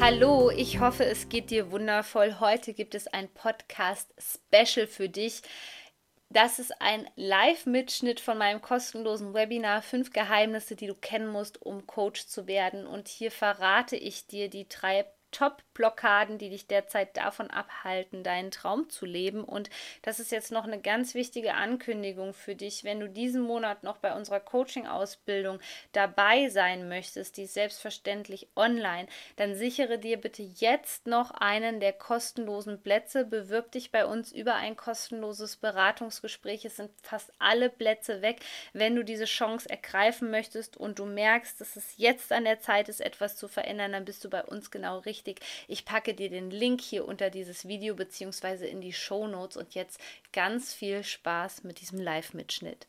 Hallo, ich hoffe, es geht dir wundervoll. Heute gibt es ein Podcast-Special für dich. Das ist ein Live-Mitschnitt von meinem kostenlosen Webinar Fünf Geheimnisse, die du kennen musst, um Coach zu werden. Und hier verrate ich dir die drei Top-Blockaden, die dich derzeit davon abhalten, deinen Traum zu leben. Und das ist jetzt noch eine ganz wichtige Ankündigung für dich, wenn du diesen Monat noch bei unserer Coaching-Ausbildung dabei sein möchtest, die ist selbstverständlich online, dann sichere dir bitte jetzt noch einen der kostenlosen Plätze. Bewirb dich bei uns über ein kostenloses Beratungsgespräch. Es sind fast alle Plätze weg. Wenn du diese Chance ergreifen möchtest und du merkst, dass es jetzt an der Zeit ist, etwas zu verändern, dann bist du bei uns genau richtig. Ich packe dir den Link hier unter dieses Video bzw. in die Show Notes und jetzt ganz viel Spaß mit diesem Live-Mitschnitt.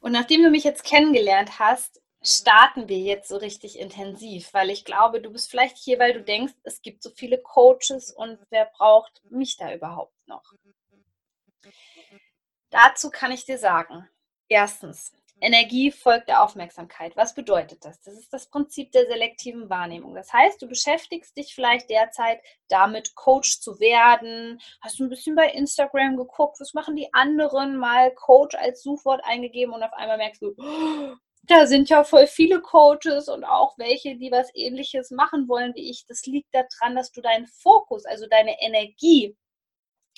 Und nachdem du mich jetzt kennengelernt hast, starten wir jetzt so richtig intensiv, weil ich glaube, du bist vielleicht hier, weil du denkst, es gibt so viele Coaches und wer braucht mich da überhaupt noch? Dazu kann ich dir sagen, erstens, Energie folgt der Aufmerksamkeit. Was bedeutet das? Das ist das Prinzip der selektiven Wahrnehmung. Das heißt, du beschäftigst dich vielleicht derzeit damit, Coach zu werden. Hast du ein bisschen bei Instagram geguckt, was machen die anderen, mal Coach als Suchwort eingegeben und auf einmal merkst du, oh, da sind ja voll viele Coaches und auch welche, die was ähnliches machen wollen wie ich. Das liegt daran, dass du deinen Fokus, also deine Energie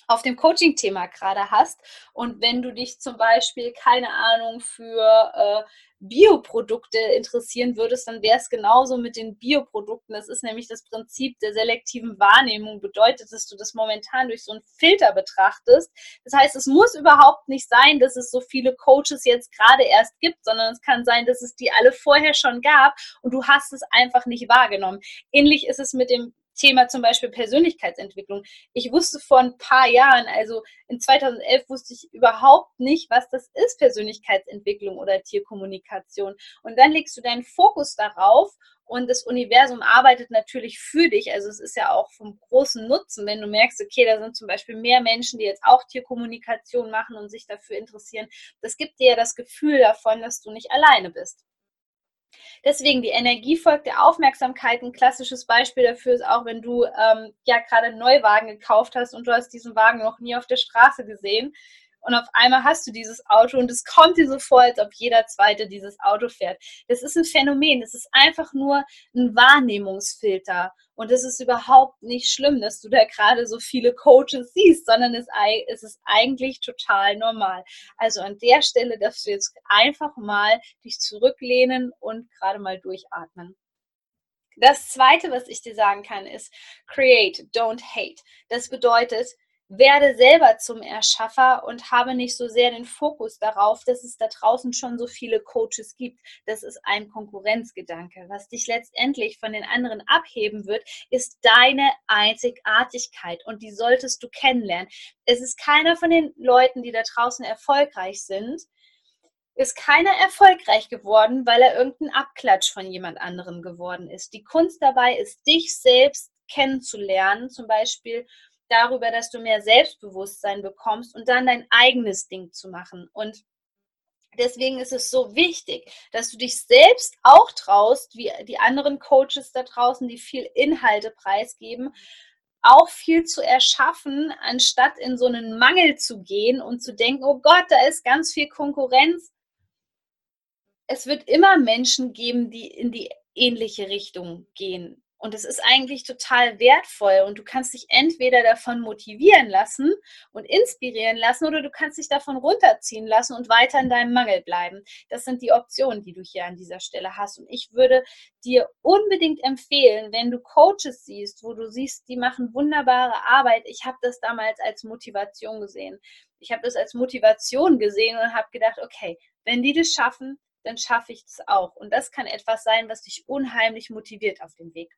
auf dem Coaching-Thema gerade hast. Und wenn du dich zum Beispiel, keine Ahnung, für äh, Bioprodukte interessieren würdest, dann wäre es genauso mit den Bioprodukten. Das ist nämlich das Prinzip der selektiven Wahrnehmung. Bedeutet, dass du das momentan durch so einen Filter betrachtest. Das heißt, es muss überhaupt nicht sein, dass es so viele Coaches jetzt gerade erst gibt, sondern es kann sein, dass es die alle vorher schon gab und du hast es einfach nicht wahrgenommen. Ähnlich ist es mit dem Thema zum Beispiel Persönlichkeitsentwicklung. Ich wusste vor ein paar Jahren, also in 2011 wusste ich überhaupt nicht, was das ist, Persönlichkeitsentwicklung oder Tierkommunikation. Und dann legst du deinen Fokus darauf und das Universum arbeitet natürlich für dich. Also es ist ja auch vom großen Nutzen, wenn du merkst, okay, da sind zum Beispiel mehr Menschen, die jetzt auch Tierkommunikation machen und sich dafür interessieren. Das gibt dir ja das Gefühl davon, dass du nicht alleine bist. Deswegen die Energie folgt der Aufmerksamkeit. Ein klassisches Beispiel dafür ist auch, wenn du ähm, ja gerade einen Neuwagen gekauft hast und du hast diesen Wagen noch nie auf der Straße gesehen und auf einmal hast du dieses Auto und es kommt dir so vor, als ob jeder Zweite dieses Auto fährt. Das ist ein Phänomen, das ist einfach nur ein Wahrnehmungsfilter. Und es ist überhaupt nicht schlimm, dass du da gerade so viele Coaches siehst, sondern es, ist eigentlich total normal. Also an der Stelle darfst du jetzt einfach mal dich zurücklehnen und gerade mal durchatmen. Das zweite, was ich dir sagen kann, ist create, don't hate. Das bedeutet, werde selber zum Erschaffer und habe nicht so sehr den Fokus darauf, dass es da draußen schon so viele Coaches gibt. Das ist ein Konkurrenzgedanke. Was dich letztendlich von den anderen abheben wird, ist deine Einzigartigkeit und die solltest du kennenlernen. Es ist keiner von den Leuten, die da draußen erfolgreich sind, ist keiner erfolgreich geworden, weil er irgendein Abklatsch von jemand anderem geworden ist. Die Kunst dabei ist, dich selbst kennenzulernen, zum Beispiel darüber, dass du mehr Selbstbewusstsein bekommst und dann dein eigenes Ding zu machen. Und deswegen ist es so wichtig, dass du dich selbst auch traust, wie die anderen Coaches da draußen, die viel Inhalte preisgeben, auch viel zu erschaffen, anstatt in so einen Mangel zu gehen und zu denken, oh Gott, da ist ganz viel Konkurrenz. Es wird immer Menschen geben, die in die ähnliche Richtung gehen. Und es ist eigentlich total wertvoll und du kannst dich entweder davon motivieren lassen und inspirieren lassen oder du kannst dich davon runterziehen lassen und weiter in deinem Mangel bleiben. Das sind die Optionen, die du hier an dieser Stelle hast. Und ich würde dir unbedingt empfehlen, wenn du Coaches siehst, wo du siehst, die machen wunderbare Arbeit. Ich habe das damals als Motivation gesehen. Ich habe das als Motivation gesehen und habe gedacht, okay, wenn die das schaffen, dann schaffe ich das auch. Und das kann etwas sein, was dich unheimlich motiviert auf dem Weg.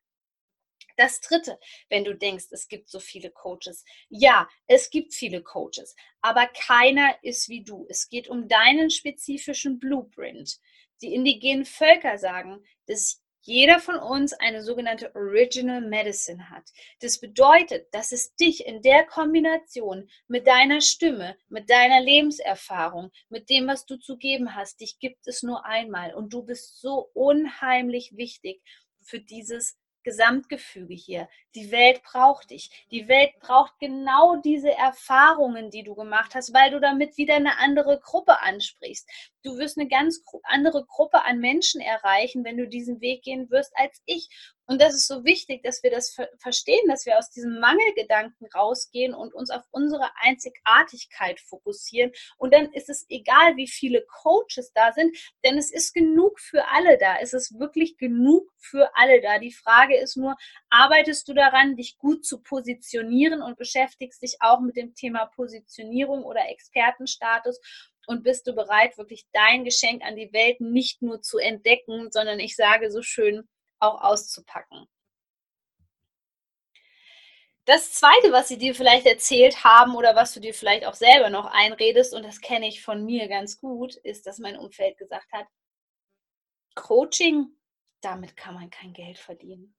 Das dritte, wenn du denkst, es gibt so viele Coaches. Ja, es gibt viele Coaches, aber keiner ist wie du. Es geht um deinen spezifischen Blueprint. Die indigenen Völker sagen, dass jeder von uns eine sogenannte Original Medicine hat. Das bedeutet, dass es dich in der Kombination mit deiner Stimme, mit deiner Lebenserfahrung, mit dem, was du zu geben hast, dich gibt es nur einmal und du bist so unheimlich wichtig für dieses Gesamtgefüge hier. Die Welt braucht dich. Die Welt braucht genau diese Erfahrungen, die du gemacht hast, weil du damit wieder eine andere Gruppe ansprichst. Du wirst eine ganz andere Gruppe an Menschen erreichen, wenn du diesen Weg gehen wirst als ich. Und das ist so wichtig, dass wir das verstehen, dass wir aus diesem Mangelgedanken rausgehen und uns auf unsere Einzigartigkeit fokussieren. Und dann ist es egal, wie viele Coaches da sind, denn es ist genug für alle da. Es ist wirklich genug für alle da. Die Frage ist nur, arbeitest du daran, dich gut zu positionieren und beschäftigst dich auch mit dem Thema Positionierung oder Expertenstatus? und bist du bereit, wirklich dein Geschenk an die Welt nicht nur zu entdecken, sondern ich sage so schön, auch auszupacken. Das Zweite, was sie dir vielleicht erzählt haben oder was du dir vielleicht auch selber noch einredest, und das kenne ich von mir ganz gut, ist, dass mein Umfeld gesagt hat, Coaching, damit kann man kein Geld verdienen.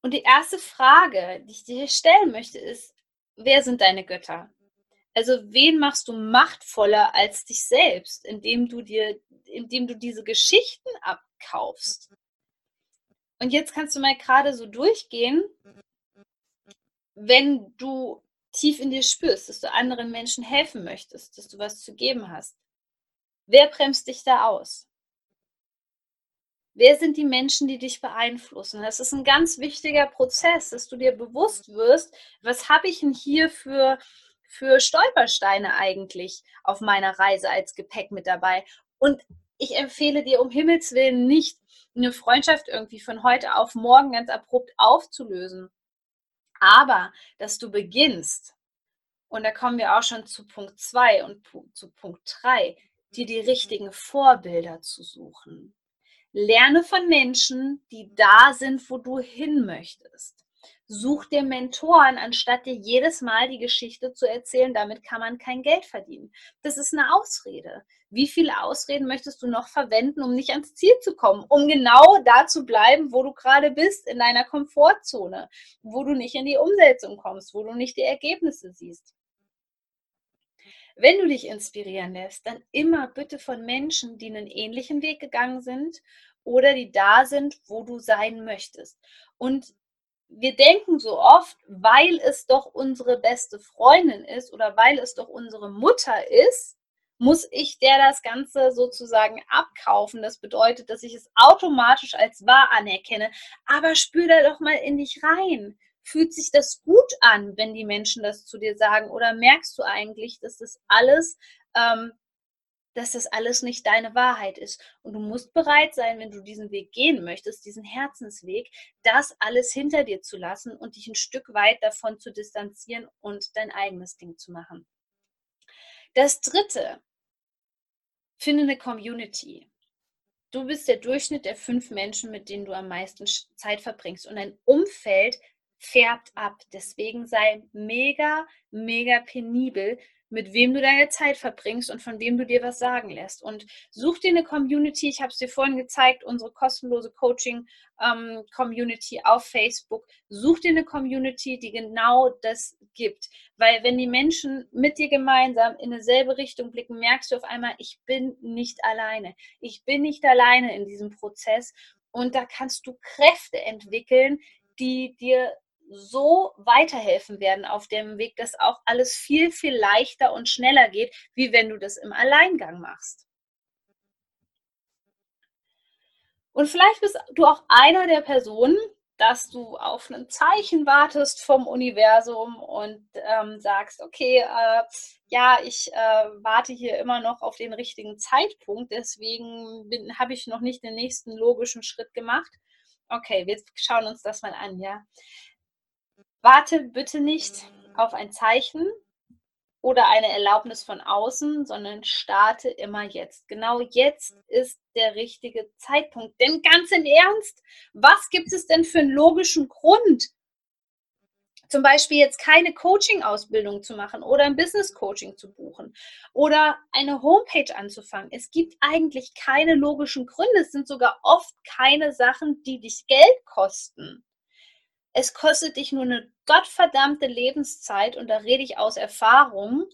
Und die erste Frage, die ich dir stellen möchte, ist, wer sind deine Götter? Also wen machst du machtvoller als dich selbst, indem du dir, indem du diese Geschichten abkaufst? Und jetzt kannst du mal gerade so durchgehen, wenn du tief in dir spürst, dass du anderen Menschen helfen möchtest, dass du was zu geben hast. Wer bremst dich da aus? Wer sind die Menschen, die dich beeinflussen? Das ist ein ganz wichtiger Prozess, dass du dir bewusst wirst, was habe ich denn hier für, für Stolpersteine eigentlich auf meiner Reise als Gepäck mit dabei? Und ich empfehle dir um Himmels Willen nicht, eine Freundschaft irgendwie von heute auf morgen ganz abrupt aufzulösen. Aber dass du beginnst, und da kommen wir auch schon zu Punkt 2 und zu Punkt 3, dir die richtigen Vorbilder zu suchen. Lerne von Menschen, die da sind, wo du hin möchtest. Such dir Mentoren, anstatt dir jedes Mal die Geschichte zu erzählen, damit kann man kein Geld verdienen. Das ist eine Ausrede. Wie viele Ausreden möchtest du noch verwenden, um nicht ans Ziel zu kommen, um genau da zu bleiben, wo du gerade bist, in deiner Komfortzone, wo du nicht in die Umsetzung kommst, wo du nicht die Ergebnisse siehst? Wenn du dich inspirieren lässt, dann immer bitte von Menschen, die einen ähnlichen Weg gegangen sind oder die da sind, wo du sein möchtest. Und wir denken so oft, weil es doch unsere beste Freundin ist oder weil es doch unsere Mutter ist, muss ich der das Ganze sozusagen abkaufen. Das bedeutet, dass ich es automatisch als wahr anerkenne. Aber spür da doch mal in dich rein. Fühlt sich das gut an, wenn die Menschen das zu dir sagen? Oder merkst du eigentlich, dass das alles ähm, dass das alles nicht deine Wahrheit ist. Und du musst bereit sein, wenn du diesen Weg gehen möchtest, diesen Herzensweg, das alles hinter dir zu lassen und dich ein Stück weit davon zu distanzieren und dein eigenes Ding zu machen. Das dritte, finde eine Community. Du bist der Durchschnitt der fünf Menschen, mit denen du am meisten Zeit verbringst. Und dein Umfeld färbt ab. Deswegen sei mega, mega penibel, mit wem du deine Zeit verbringst und von wem du dir was sagen lässt. Und such dir eine Community. Ich habe es dir vorhin gezeigt, unsere kostenlose Coaching-Community ähm, auf Facebook. Such dir eine Community, die genau das gibt. Weil wenn die Menschen mit dir gemeinsam in dieselbe Richtung blicken, merkst du auf einmal, ich bin nicht alleine. Ich bin nicht alleine in diesem Prozess. Und da kannst du Kräfte entwickeln, die dir so weiterhelfen werden auf dem Weg, dass auch alles viel, viel leichter und schneller geht, wie wenn du das im Alleingang machst. Und vielleicht bist du auch einer der Personen, dass du auf ein Zeichen wartest vom Universum und ähm, sagst, okay, äh, ja, ich äh, warte hier immer noch auf den richtigen Zeitpunkt, deswegen habe ich noch nicht den nächsten logischen Schritt gemacht. Okay, wir schauen uns das mal an, ja. Warte bitte nicht auf ein Zeichen, oder eine Erlaubnis von außen, sondern starte immer jetzt. Genau jetzt ist der richtige Zeitpunkt. Denn ganz im Ernst, was gibt es denn für einen logischen Grund, zum Beispiel jetzt keine Coaching-Ausbildung zu machen oder ein Business-Coaching zu buchen oder eine Homepage anzufangen. Es gibt eigentlich keine logischen Gründe. Es sind sogar oft keine Sachen, die dich Geld kosten. Es kostet dich nur eine gottverdammte Lebenszeit und da rede ich aus Erfahrung,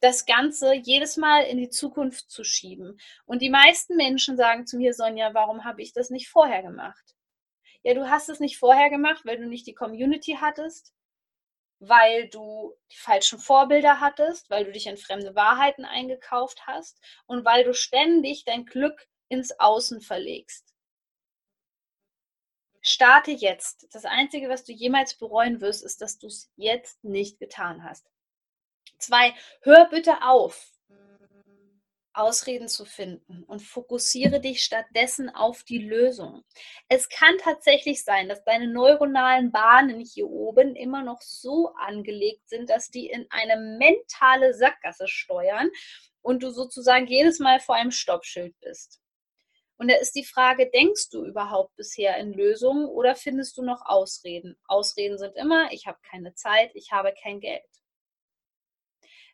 das Ganze jedes Mal in die Zukunft zu schieben. Und die meisten Menschen sagen zu mir, Sonja, warum habe ich das nicht vorher gemacht? Ja, du hast es nicht vorher gemacht, weil du nicht die Community hattest, weil du die falschen Vorbilder hattest, weil du dich in fremde Wahrheiten eingekauft hast und weil du ständig dein Glück ins Außen verlegst. Starte jetzt. Das Einzige, was du jemals bereuen wirst, ist, dass du es jetzt nicht getan hast. Zwei, hör bitte auf, Ausreden zu finden und fokussiere dich stattdessen auf die Lösung. Es kann tatsächlich sein, dass deine neuronalen Bahnen hier oben immer noch so angelegt sind, dass die in eine mentale Sackgasse steuern und du sozusagen jedes Mal vor einem Stoppschild bist. Und da ist die Frage, denkst du überhaupt bisher in Lösungen oder findest du noch Ausreden? Ausreden sind immer, ich habe keine Zeit, ich habe kein Geld.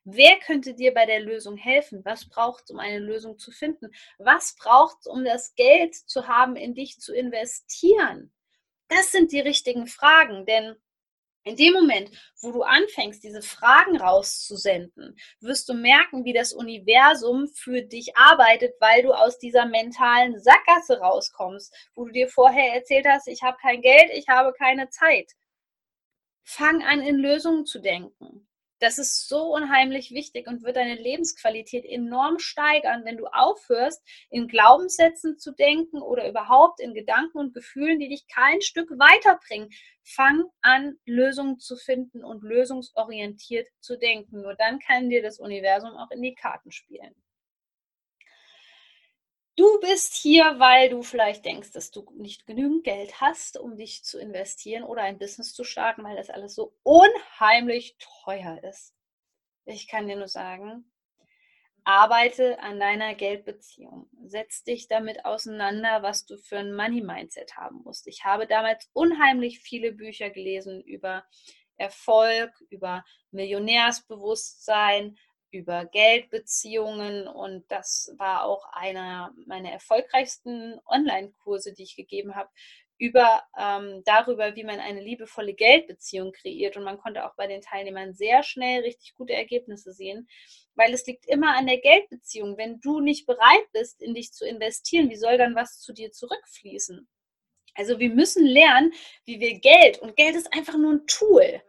Wer könnte dir bei der Lösung helfen? Was braucht es, um eine Lösung zu finden? Was braucht es, um das Geld zu haben, in dich zu investieren? Das sind die richtigen Fragen, denn in dem Moment, wo du anfängst, diese Fragen rauszusenden, wirst du merken, wie das Universum für dich arbeitet, weil du aus dieser mentalen Sackgasse rauskommst, wo du dir vorher erzählt hast, ich habe kein Geld, ich habe keine Zeit. Fang an, in Lösungen zu denken. Das ist so unheimlich wichtig und wird deine Lebensqualität enorm steigern, wenn du aufhörst, in Glaubenssätzen zu denken oder überhaupt in Gedanken und Gefühlen, die dich kein Stück weiterbringen. Fang an, Lösungen zu finden und lösungsorientiert zu denken. Nur dann kann dir das Universum auch in die Karten spielen. Bist hier, weil du vielleicht denkst, dass du nicht genügend Geld hast, um dich zu investieren oder ein Business zu starten, weil das alles so unheimlich teuer ist. Ich kann dir nur sagen, arbeite an deiner Geldbeziehung. Setz dich damit auseinander, was du für ein Money-Mindset haben musst. Ich habe damals unheimlich viele Bücher gelesen über Erfolg, über Millionärsbewusstsein, über Geldbeziehungen und das war auch einer meiner erfolgreichsten Online-Kurse, die ich gegeben habe, über ähm, darüber, wie man eine liebevolle Geldbeziehung kreiert und man konnte auch bei den Teilnehmern sehr schnell richtig gute Ergebnisse sehen, weil es liegt immer an der Geldbeziehung. Wenn du nicht bereit bist, in dich zu investieren, wie soll dann was zu dir zurückfließen? Also wir müssen lernen, wie wir Geld und Geld ist einfach nur ein Tool,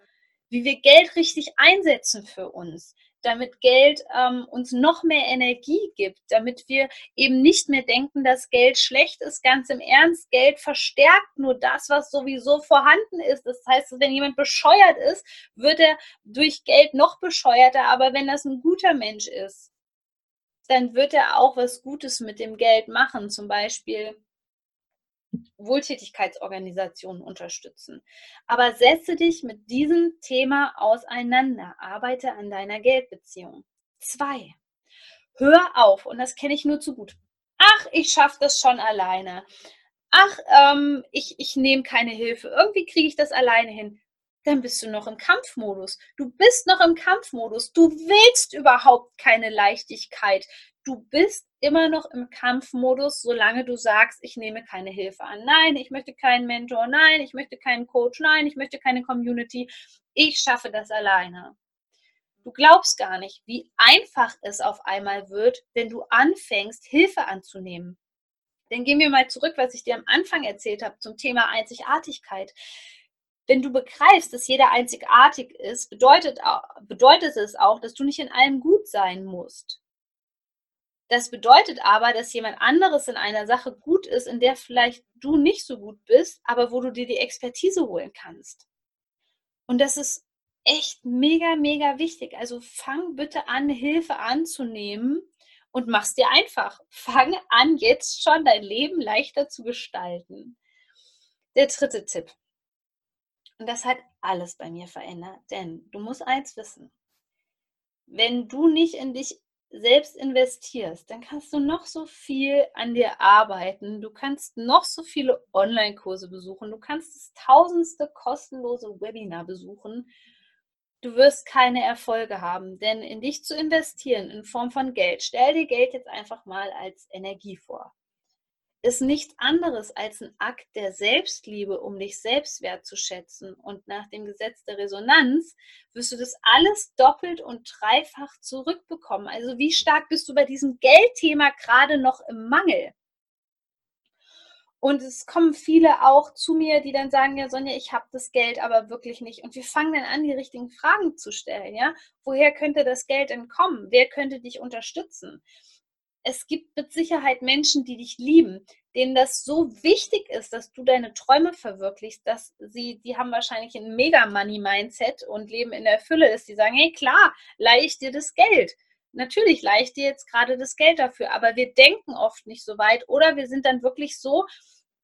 wie wir Geld richtig einsetzen für uns damit Geld ähm, uns noch mehr Energie gibt, damit wir eben nicht mehr denken, dass Geld schlecht ist. Ganz im Ernst, Geld verstärkt nur das, was sowieso vorhanden ist. Das heißt, wenn jemand bescheuert ist, wird er durch Geld noch bescheuerter. Aber wenn das ein guter Mensch ist, dann wird er auch was Gutes mit dem Geld machen. Zum Beispiel Wohltätigkeitsorganisationen unterstützen. Aber setze dich mit diesem Thema auseinander. Arbeite an deiner Geldbeziehung. Zwei. Hör auf, und das kenne ich nur zu gut. Ach, ich schaffe das schon alleine. Ach, ähm, ich, ich nehme keine Hilfe. Irgendwie kriege ich das alleine hin. Dann bist du noch im Kampfmodus. Du bist noch im Kampfmodus. Du willst überhaupt keine Leichtigkeit du bist immer noch im Kampfmodus, solange du sagst, ich nehme keine Hilfe an. Nein, ich möchte keinen Mentor. Nein, ich möchte keinen Coach. Nein, ich möchte keine Community. Ich schaffe das alleine. Du glaubst gar nicht, wie einfach es auf einmal wird, wenn du anfängst, Hilfe anzunehmen. Dann gehen wir mal zurück, was ich dir am Anfang erzählt habe zum Thema Einzigartigkeit. Wenn du begreifst, dass jeder einzigartig ist, bedeutet, bedeutet es auch, dass du nicht in allem gut sein musst. Das bedeutet aber, dass jemand anderes in einer Sache gut ist, in der vielleicht du nicht so gut bist, aber wo du dir die Expertise holen kannst. Und das ist echt mega, mega wichtig. Also fang bitte an, Hilfe anzunehmen und mach's dir einfach. Fang an, jetzt schon dein Leben leichter zu gestalten. Der dritte Tipp. Und das hat alles bei mir verändert, denn du musst eins wissen. wenn du nicht in dich selbst investierst, dann kannst du noch so viel an dir arbeiten. Du kannst noch so viele Online-Kurse besuchen. Du kannst das tausendste kostenlose Webinar besuchen. Du wirst keine Erfolge haben, denn in dich zu investieren in Form von Geld, stell dir Geld jetzt einfach mal als Energie vor ist nichts anderes als ein Akt der Selbstliebe, um dich selbst wertzuschätzen. Und nach dem Gesetz der Resonanz wirst du das alles doppelt und dreifach zurückbekommen. Also wie stark bist du bei diesem Geldthema gerade noch im Mangel? Und es kommen viele auch zu mir, die dann sagen, ja Sonja, ich habe das Geld aber wirklich nicht. Und wir fangen dann an, die richtigen Fragen zu stellen. Ja, woher könnte das Geld denn kommen? Wer könnte dich unterstützen? Es gibt mit Sicherheit Menschen, die dich lieben, denen das so wichtig ist, dass du deine Träume verwirklichst, dass sie, die haben wahrscheinlich ein Mega-Money-Mindset und leben in der Fülle, dass sie sagen, hey klar, leihe ich dir das Geld. Natürlich leihe ich dir jetzt gerade das Geld dafür, aber wir denken oft nicht so weit oder wir sind dann wirklich so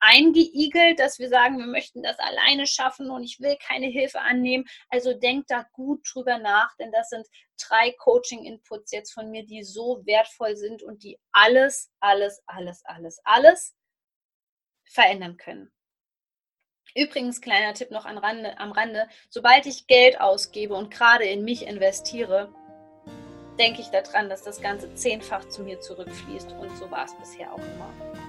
eingeigelt, dass wir sagen, wir möchten das alleine schaffen und ich will keine Hilfe annehmen. Also denkt da gut drüber nach, denn das sind drei Coaching-Inputs jetzt von mir, die so wertvoll sind und die alles, alles, alles, alles, alles verändern können. Übrigens, kleiner Tipp noch am Rande, am Rande, sobald ich Geld ausgebe und gerade in mich investiere, denke ich daran, dass das Ganze zehnfach zu mir zurückfließt und so war es bisher auch immer.